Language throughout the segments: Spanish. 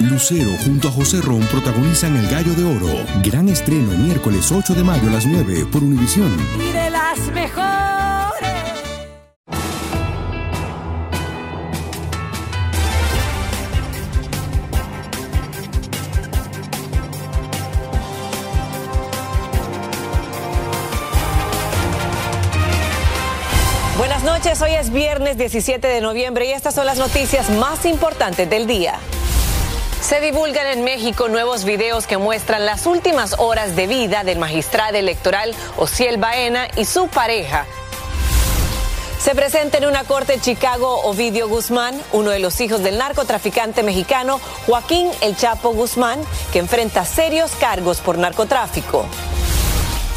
Lucero junto a José Ron protagonizan El Gallo de Oro. Gran estreno miércoles 8 de mayo a las 9 por Univisión. Y de las mejores. Buenas noches, hoy es viernes 17 de noviembre y estas son las noticias más importantes del día. Se divulgan en México nuevos videos que muestran las últimas horas de vida del magistrado electoral Ociel Baena y su pareja. Se presenta en una corte en Chicago Ovidio Guzmán, uno de los hijos del narcotraficante mexicano Joaquín El Chapo Guzmán, que enfrenta serios cargos por narcotráfico.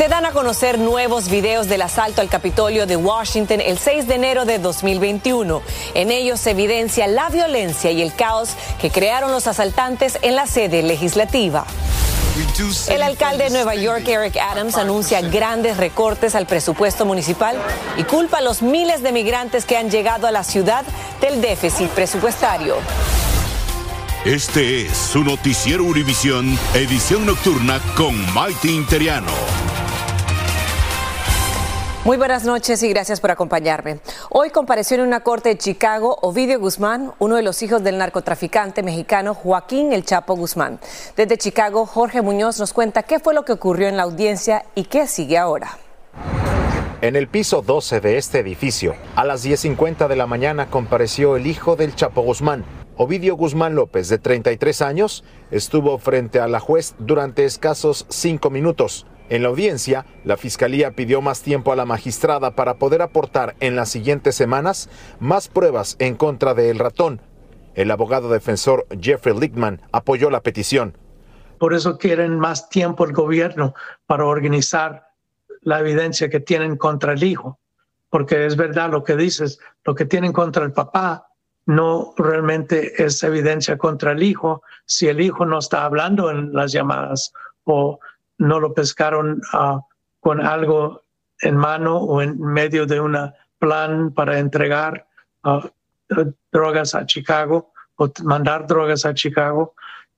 Se dan a conocer nuevos videos del asalto al Capitolio de Washington el 6 de enero de 2021. En ellos se evidencia la violencia y el caos que crearon los asaltantes en la sede legislativa. El alcalde de Nueva York, Eric Adams, anuncia grandes recortes al presupuesto municipal y culpa a los miles de migrantes que han llegado a la ciudad del déficit presupuestario. Este es su noticiero Univisión, edición nocturna con Maite Interiano. Muy buenas noches y gracias por acompañarme. Hoy compareció en una corte de Chicago Ovidio Guzmán, uno de los hijos del narcotraficante mexicano Joaquín El Chapo Guzmán. Desde Chicago, Jorge Muñoz nos cuenta qué fue lo que ocurrió en la audiencia y qué sigue ahora. En el piso 12 de este edificio, a las 10.50 de la mañana compareció el hijo del Chapo Guzmán. Ovidio Guzmán López, de 33 años, estuvo frente a la juez durante escasos cinco minutos. En la audiencia, la Fiscalía pidió más tiempo a la magistrada para poder aportar en las siguientes semanas más pruebas en contra de El Ratón. El abogado defensor Jeffrey Lichtman apoyó la petición. Por eso quieren más tiempo el gobierno para organizar la evidencia que tienen contra el hijo. Porque es verdad lo que dices, lo que tienen contra el papá no realmente es evidencia contra el hijo si el hijo no está hablando en las llamadas o no lo pescaron uh, con algo en mano o en medio de un plan para entregar uh, drogas a Chicago o mandar drogas a Chicago.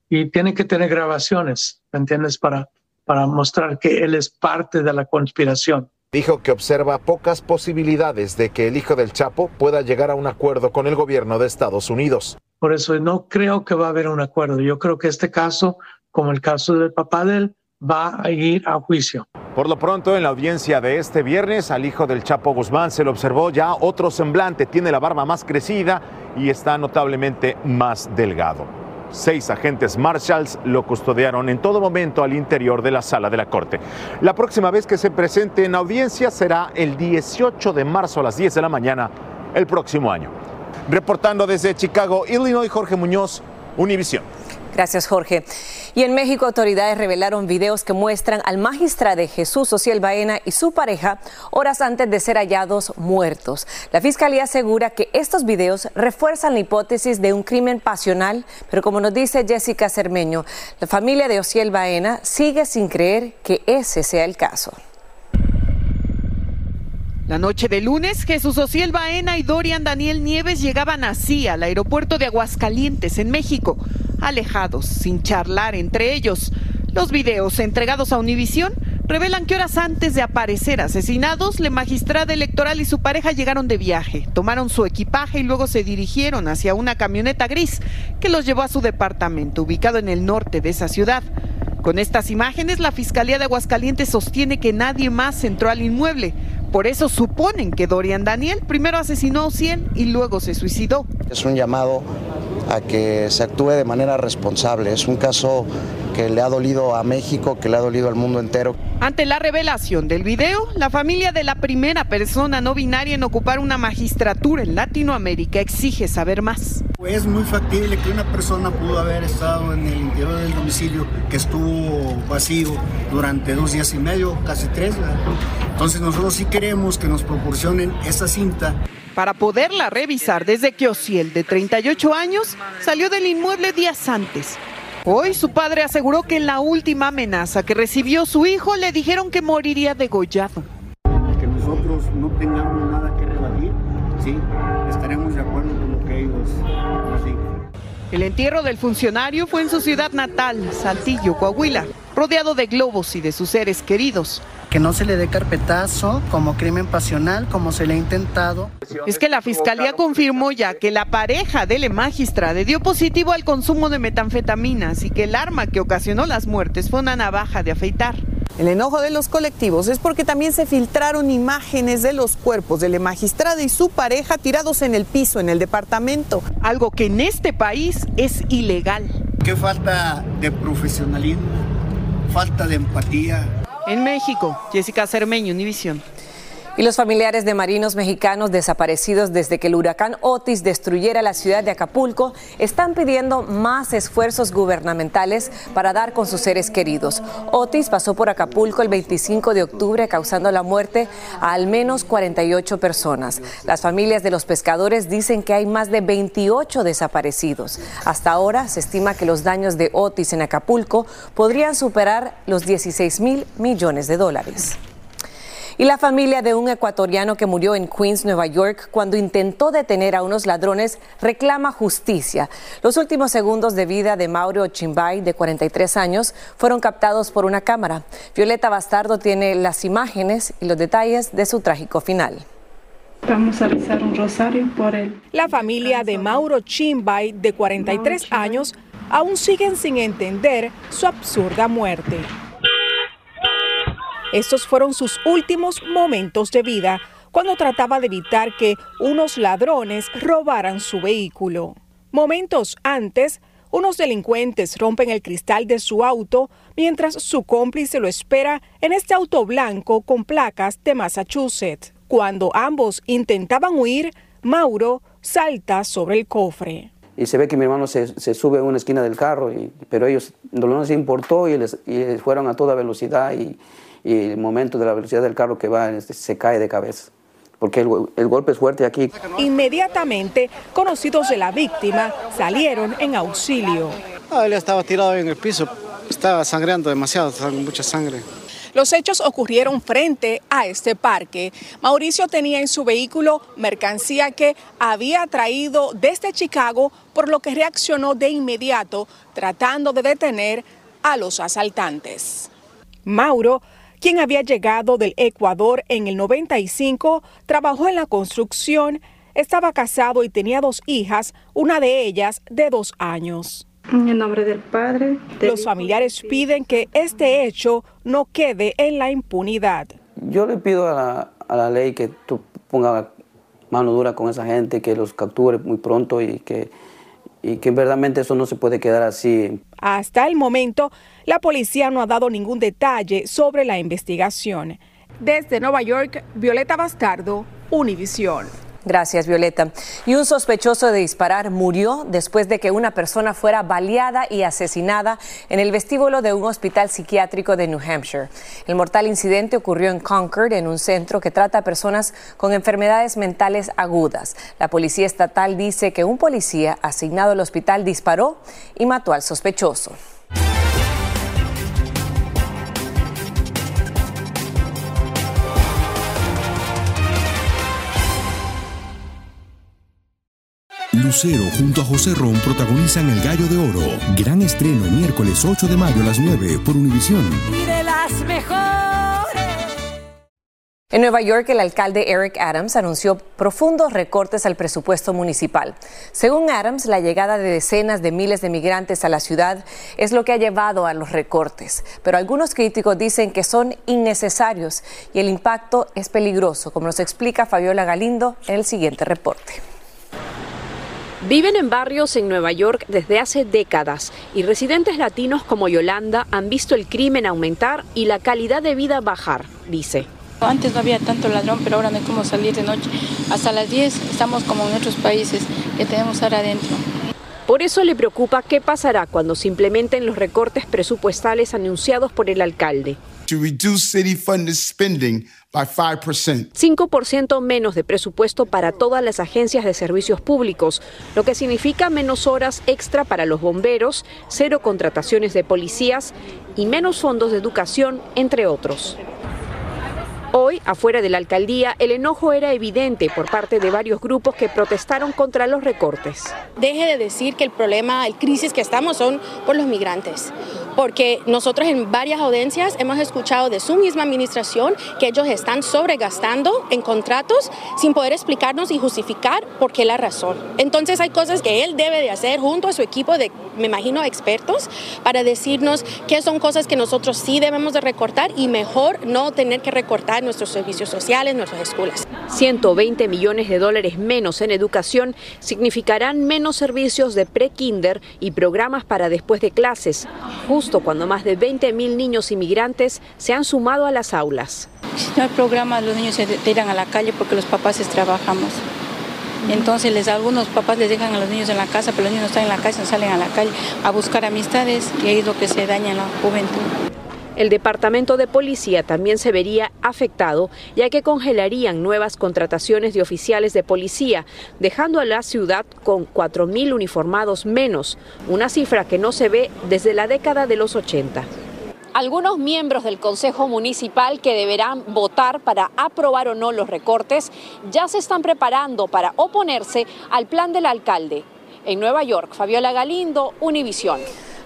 Y tiene que tener grabaciones, ¿me entiendes? Para, para mostrar que él es parte de la conspiración. Dijo que observa pocas posibilidades de que el hijo del Chapo pueda llegar a un acuerdo con el gobierno de Estados Unidos. Por eso no creo que va a haber un acuerdo. Yo creo que este caso, como el caso del papá de él, va a ir a juicio. Por lo pronto, en la audiencia de este viernes, al hijo del Chapo Guzmán se le observó ya otro semblante, tiene la barba más crecida y está notablemente más delgado. Seis agentes Marshalls lo custodiaron en todo momento al interior de la sala de la corte. La próxima vez que se presente en audiencia será el 18 de marzo a las 10 de la mañana el próximo año. Reportando desde Chicago, Illinois, Jorge Muñoz, Univisión. Gracias, Jorge. Y en México, autoridades revelaron videos que muestran al magistrado Jesús Ociel Baena y su pareja horas antes de ser hallados muertos. La fiscalía asegura que estos videos refuerzan la hipótesis de un crimen pasional, pero como nos dice Jessica Cermeño, la familia de Ociel Baena sigue sin creer que ese sea el caso. La noche de lunes, Jesús Ociel Baena y Dorian Daniel Nieves llegaban así al aeropuerto de Aguascalientes, en México, alejados, sin charlar entre ellos. Los videos entregados a Univisión revelan que horas antes de aparecer asesinados, la magistrada electoral y su pareja llegaron de viaje, tomaron su equipaje y luego se dirigieron hacia una camioneta gris que los llevó a su departamento, ubicado en el norte de esa ciudad. Con estas imágenes, la Fiscalía de Aguascalientes sostiene que nadie más entró al inmueble. Por eso suponen que Dorian Daniel primero asesinó a Ociel y luego se suicidó. Es un llamado a que se actúe de manera responsable. Es un caso que le ha dolido a México, que le ha dolido al mundo entero. Ante la revelación del video, la familia de la primera persona no binaria en ocupar una magistratura en Latinoamérica exige saber más. Es muy factible que una persona pudo haber estado en el interior del domicilio que estuvo vacío durante dos días y medio, casi tres. ¿verdad? Entonces nosotros sí queremos que nos proporcionen esa cinta para poderla revisar desde que Ociel, de 38 años, salió del inmueble días antes. Hoy su padre aseguró que en la última amenaza que recibió su hijo le dijeron que moriría degollado. Que nosotros no tengamos nada que rebatir, sí, estaremos de acuerdo con lo que ellos digan. El entierro del funcionario fue en su ciudad natal, Saltillo, Coahuila, rodeado de globos y de sus seres queridos que no se le dé carpetazo como crimen pasional, como se le ha intentado. Es que la fiscalía confirmó ya que la pareja de la magistrada dio positivo al consumo de metanfetaminas y que el arma que ocasionó las muertes fue una navaja de afeitar. El enojo de los colectivos es porque también se filtraron imágenes de los cuerpos de la magistrada y su pareja tirados en el piso en el departamento, algo que en este país es ilegal. Qué falta de profesionalismo, falta de empatía, en México, Jessica Cermeño, Univisión. Y los familiares de marinos mexicanos desaparecidos desde que el huracán Otis destruyera la ciudad de Acapulco están pidiendo más esfuerzos gubernamentales para dar con sus seres queridos. Otis pasó por Acapulco el 25 de octubre causando la muerte a al menos 48 personas. Las familias de los pescadores dicen que hay más de 28 desaparecidos. Hasta ahora se estima que los daños de Otis en Acapulco podrían superar los 16 mil millones de dólares. Y la familia de un ecuatoriano que murió en Queens, Nueva York, cuando intentó detener a unos ladrones, reclama justicia. Los últimos segundos de vida de Mauro Chimbay, de 43 años, fueron captados por una cámara. Violeta Bastardo tiene las imágenes y los detalles de su trágico final. Vamos a rezar un rosario por él. La familia de Mauro Chimbay, de 43 años, aún siguen sin entender su absurda muerte. Estos fueron sus últimos momentos de vida cuando trataba de evitar que unos ladrones robaran su vehículo. Momentos antes, unos delincuentes rompen el cristal de su auto mientras su cómplice lo espera en este auto blanco con placas de Massachusetts. Cuando ambos intentaban huir, Mauro salta sobre el cofre. Y se ve que mi hermano se, sube a una esquina del carro, pero ellos no les importó y, les, y fueron a toda velocidad y, y el momento de la velocidad del carro que va este, se cae de cabeza porque el, golpe es fuerte aquí. Inmediatamente, conocidos de la víctima salieron en auxilio. Ah, él estaba tirado en el piso, estaba sangrando demasiado, mucha sangre. Los hechos ocurrieron frente a este parque. Mauricio tenía en su vehículo mercancía que había traído desde Chicago, por lo que reaccionó de inmediato tratando de detener a los asaltantes. Mauro quien había llegado del Ecuador en el 95, trabajó en la construcción, estaba casado y tenía dos hijas, una de ellas de dos años. En nombre del Padre. Los familiares piden que este hecho no quede en la impunidad. Yo le pido a la, ley que tú ponga mano dura con esa gente, que los capture muy pronto y que, y que verdaderamente eso no se puede quedar así. Hasta el momento, la policía no ha dado ningún detalle sobre la investigación. Desde Nueva York, Violeta Bastardo, Univisión. Gracias, Violeta. Y un sospechoso de disparar murió después de que una persona fuera baleada y asesinada en el vestíbulo de un hospital psiquiátrico de New Hampshire. El mortal incidente ocurrió en Concord, en un centro que trata a personas con enfermedades mentales agudas. La policía estatal dice que un policía asignado al hospital disparó y mató al sospechoso. Lucero junto a José Ron protagonizan El Gallo de Oro. Gran estreno miércoles 8 de mayo a las 9 por Univisión. Y de las mejores. En Nueva York, el alcalde Eric Adams anunció profundos recortes al presupuesto municipal. Según Adams, la llegada de decenas de miles de migrantes a la ciudad es lo que ha llevado a los recortes. Pero algunos críticos dicen que son innecesarios y el impacto es peligroso, como nos explica Fabiola Galindo en el siguiente reporte. Viven en barrios en Nueva York desde hace décadas y residentes latinos como Yolanda han visto el crimen aumentar y la calidad de vida bajar, dice. Antes no había tanto ladrón, pero ahora no hay como salir de noche. Hasta las 10 estamos como en otros países que tenemos ahora adentro. Por eso le preocupa qué pasará cuando se implementen los recortes presupuestales anunciados por el alcalde. 5% menos de presupuesto para todas las agencias de servicios públicos, lo que significa menos horas extra para los bomberos, cero contrataciones de policías y menos fondos de educación, entre otros. Hoy, afuera de la alcaldía, el enojo era evidente por parte de varios grupos que protestaron contra los recortes. Deje de decir que el problema, el crisis que estamos son por los migrantes, porque nosotros en varias audiencias hemos escuchado de su misma administración que ellos están sobregastando en contratos sin poder explicarnos y justificar por qué la razón. Entonces hay cosas que él debe de hacer junto a su equipo de, me imagino, expertos para decirnos qué son cosas que nosotros sí debemos de recortar y mejor no tener que recortar nuestros servicios sociales, nuestras escuelas. 120 millones de dólares menos en educación significarán menos servicios de pre-kinder y programas para después de clases, cuando más de 20 mil niños inmigrantes se han sumado a las aulas. Si no hay programa, los niños se tiran a la calle porque los papás trabajamos. Entonces les, algunos papás les dejan a los niños en la casa, pero los niños no están en la casa, salen a la calle a buscar amistades y ahí es lo que se daña en la juventud. El departamento de policía también se vería afectado, ya que congelarían nuevas contrataciones de oficiales de policía, dejando a la ciudad con 4.000 uniformados menos, una cifra que no se ve desde la década de los 80. Algunos miembros del Consejo Municipal que deberán votar para aprobar o no los recortes ya se están preparando para oponerse al plan del alcalde. En Nueva York, Fabiola Galindo, Univisión.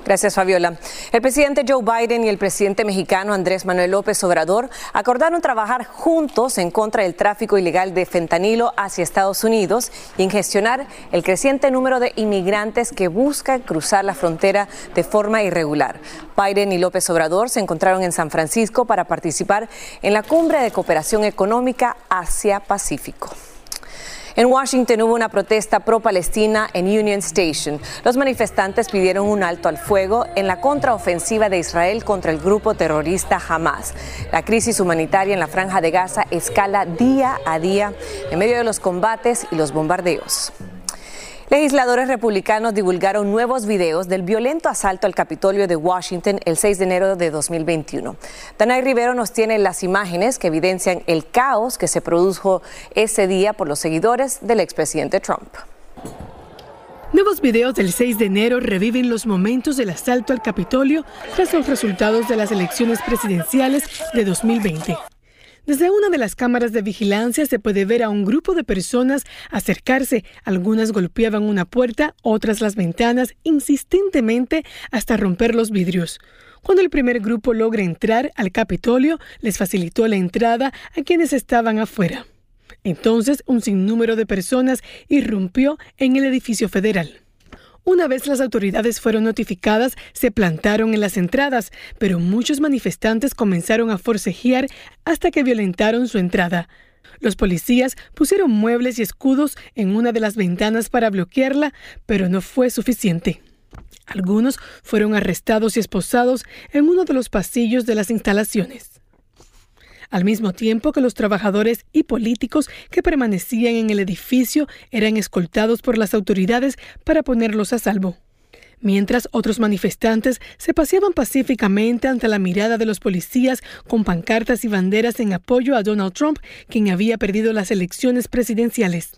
Gracias, Fabiola. El presidente Joe Biden y el presidente mexicano Andrés Manuel López Obrador acordaron trabajar juntos en contra del tráfico ilegal de fentanilo hacia Estados Unidos y en gestionar el creciente número de inmigrantes que buscan cruzar la frontera de forma irregular. Biden y López Obrador se encontraron en San Francisco para participar en la cumbre de cooperación económica Asia-Pacífico. En Washington hubo una protesta pro-palestina en Union Station. Los manifestantes pidieron un alto al fuego en la contraofensiva de Israel contra el grupo terrorista Hamas. La crisis humanitaria en la franja de Gaza escala día a día en medio de los combates y los bombardeos. Legisladores republicanos divulgaron nuevos videos del violento asalto al Capitolio de Washington el 6 de enero de 2021. Danay Rivero nos tiene las imágenes que evidencian el caos que se produjo ese día por los seguidores del expresidente Trump. Nuevos videos del 6 de enero reviven los momentos del asalto al Capitolio tras los resultados de las elecciones presidenciales de 2020. Desde una de las cámaras de vigilancia se puede ver a un grupo de personas acercarse. Algunas golpeaban una puerta, otras las ventanas, insistentemente hasta romper los vidrios. Cuando el primer grupo logra entrar al Capitolio, les facilitó la entrada a quienes estaban afuera. Entonces, un sinnúmero de personas irrumpió en el edificio federal. Una vez las autoridades fueron notificadas, se plantaron en las entradas, pero muchos manifestantes comenzaron a forcejear hasta que violentaron su entrada. Los policías pusieron muebles y escudos en una de las ventanas para bloquearla, pero no fue suficiente. Algunos fueron arrestados y esposados en uno de los pasillos de las instalaciones al mismo tiempo que los trabajadores y políticos que permanecían en el edificio eran escoltados por las autoridades para ponerlos a salvo. Mientras otros manifestantes se paseaban pacíficamente ante la mirada de los policías con pancartas y banderas en apoyo a Donald Trump, quien había perdido las elecciones presidenciales.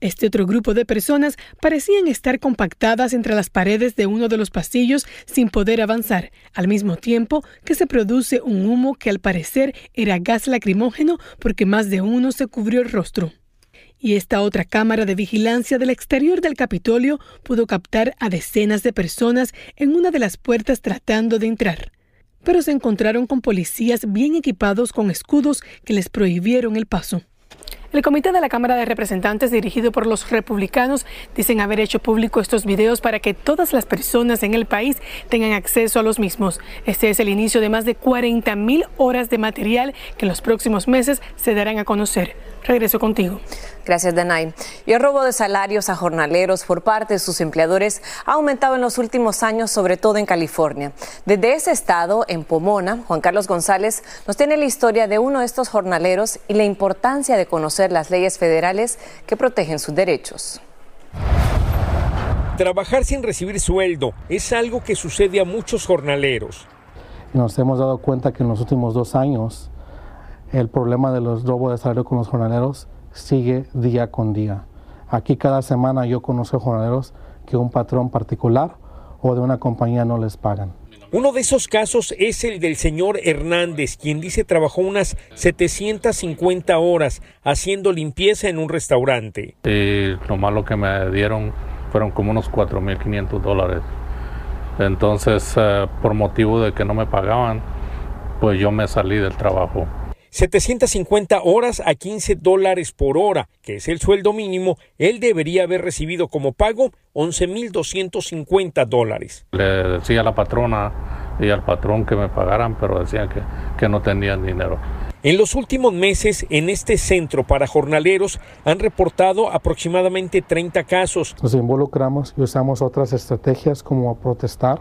Este otro grupo de personas parecían estar compactadas entre las paredes de uno de los pasillos sin poder avanzar, al mismo tiempo que se produce un humo que al parecer era gas lacrimógeno porque más de uno se cubrió el rostro. Y esta otra cámara de vigilancia del exterior del Capitolio pudo captar a decenas de personas en una de las puertas tratando de entrar. Pero se encontraron con policías bien equipados con escudos que les prohibieron el paso. El comité de la Cámara de Representantes, dirigido por los republicanos, dicen haber hecho público estos videos para que todas las personas en el país tengan acceso a los mismos. Este es el inicio de más de 40 mil horas de material que en los próximos meses se darán a conocer. Regreso contigo. Gracias, Danay. Y el robo de salarios a jornaleros por parte de sus empleadores ha aumentado en los últimos años, sobre todo en California. Desde ese estado, en Pomona, Juan Carlos González nos tiene la historia de uno de estos jornaleros y la importancia de conocer las leyes federales que protegen sus derechos. Trabajar sin recibir sueldo es algo que sucede a muchos jornaleros. Nos hemos dado cuenta que en los últimos dos años el problema de los robos de salario con los jornaleros sigue día con día. Aquí cada semana yo conozco jornaleros que un patrón particular o de una compañía no les pagan. Uno de esos casos es el del señor Hernández, quien dice trabajó unas 750 horas haciendo limpieza en un restaurante. Y lo malo que me dieron fueron como unos 4.500 dólares. Entonces, eh, por motivo de que no me pagaban, pues yo me salí del trabajo. 750 horas a 15 dólares por hora, que es el sueldo mínimo, él debería haber recibido como pago 11.250 dólares. Le decía a la patrona y al patrón que me pagaran, pero decían que, que no tenían dinero. En los últimos meses, en este centro para jornaleros han reportado aproximadamente 30 casos. Nos involucramos y usamos otras estrategias como protestar,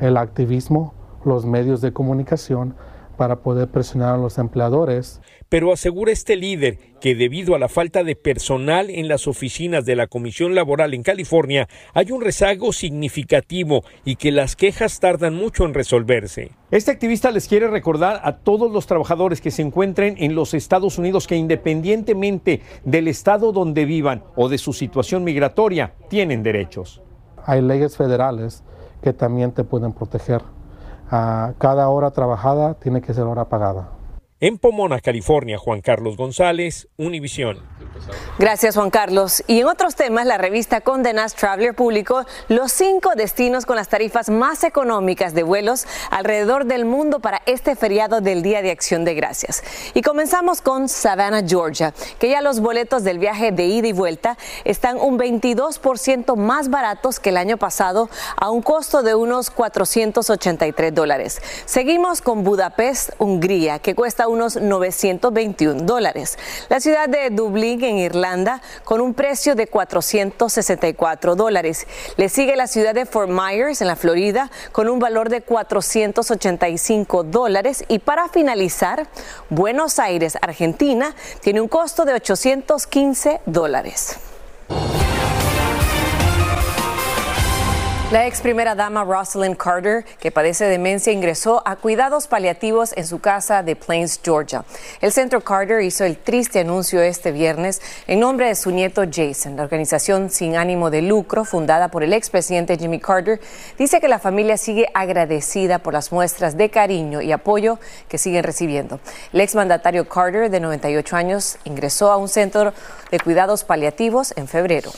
el activismo, los medios de comunicación para poder presionar a los empleadores. Pero asegura este líder que debido a la falta de personal en las oficinas de la Comisión Laboral en California hay un rezago significativo y que las quejas tardan mucho en resolverse. Este activista les quiere recordar a todos los trabajadores que se encuentren en los Estados Unidos que independientemente del estado donde vivan o de su situación migratoria, tienen derechos. Hay leyes federales que también te pueden proteger cada hora trabajada tiene que ser hora pagada. En Pomona, California, Juan Carlos González, Univisión. Gracias, Juan Carlos. Y en otros temas, la revista Condé Nast Traveler publicó los cinco destinos con las tarifas más económicas de vuelos alrededor del mundo para este feriado del Día de Acción de Gracias. Y comenzamos con Savannah, Georgia, que ya los boletos del viaje de ida y vuelta están un 22% más baratos que el año pasado a un costo de unos 483 dólares. Seguimos con Budapest, Hungría, que cuesta unos 921 dólares. La ciudad de Dublín, en Irlanda, con un precio de 464 dólares. Le sigue la ciudad de Fort Myers, en la Florida, con un valor de 485 dólares. Y para finalizar, Buenos Aires, Argentina, tiene un costo de 815 dólares. La ex primera dama Rosalind Carter, que padece demencia, ingresó a cuidados paliativos en su casa de Plains, Georgia. El centro Carter hizo el triste anuncio este viernes en nombre de su nieto Jason. La organización sin ánimo de lucro, fundada por el expresidente Jimmy Carter, dice que la familia sigue agradecida por las muestras de cariño y apoyo que siguen recibiendo. El exmandatario Carter, de 98 años, ingresó a un centro de cuidados paliativos en febrero.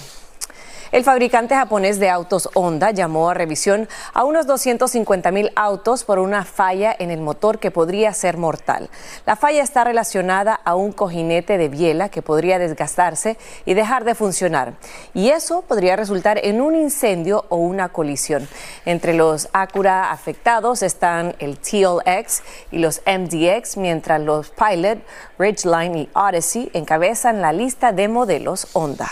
El fabricante japonés de autos Honda llamó a revisión a unos 250 mil autos por una falla en el motor que podría ser mortal. La falla está relacionada a un cojinete de biela que podría desgastarse y dejar de funcionar. Y eso podría resultar en un incendio o una colisión. Entre los Acura afectados están el TLX y los MDX, mientras los Pilot, Ridgeline y Odyssey encabezan la lista de modelos Honda.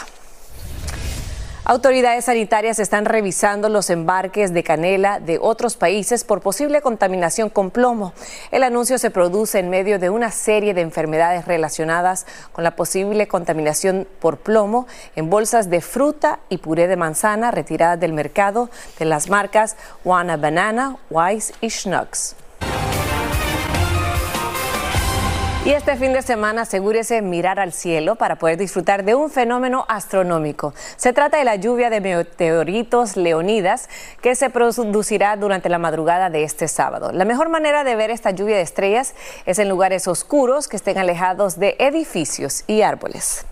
Autoridades sanitarias están revisando los embarques de canela de otros países por posible contaminación con plomo. El anuncio se produce en medio de una serie de enfermedades relacionadas con la posible contaminación por plomo en bolsas de fruta y puré de manzana retiradas del mercado de las marcas Wana Banana, Wise y Schnucks. Y este fin de semana asegúrese mirar al cielo para poder disfrutar de un fenómeno astronómico. Se trata de la lluvia de meteoritos leonidas que se producirá durante la madrugada de este sábado. La mejor manera de ver esta lluvia de estrellas es en lugares oscuros que estén alejados de edificios y árboles.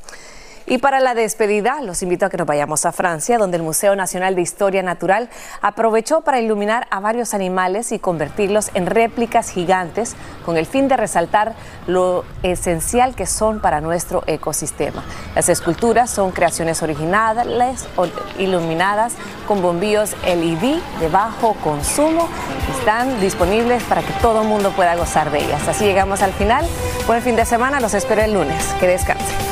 Y para la despedida, los invito a que nos vayamos a Francia, donde el Museo Nacional de Historia Natural aprovechó para iluminar a varios animales y convertirlos en réplicas gigantes con el fin de resaltar lo esencial que son para nuestro ecosistema. Las esculturas son creaciones originales, iluminadas con bombillos LED de bajo consumo. Están disponibles para que todo el mundo pueda gozar de ellas. Así llegamos al final. Buen fin de semana. Los espero el lunes. Que descansen.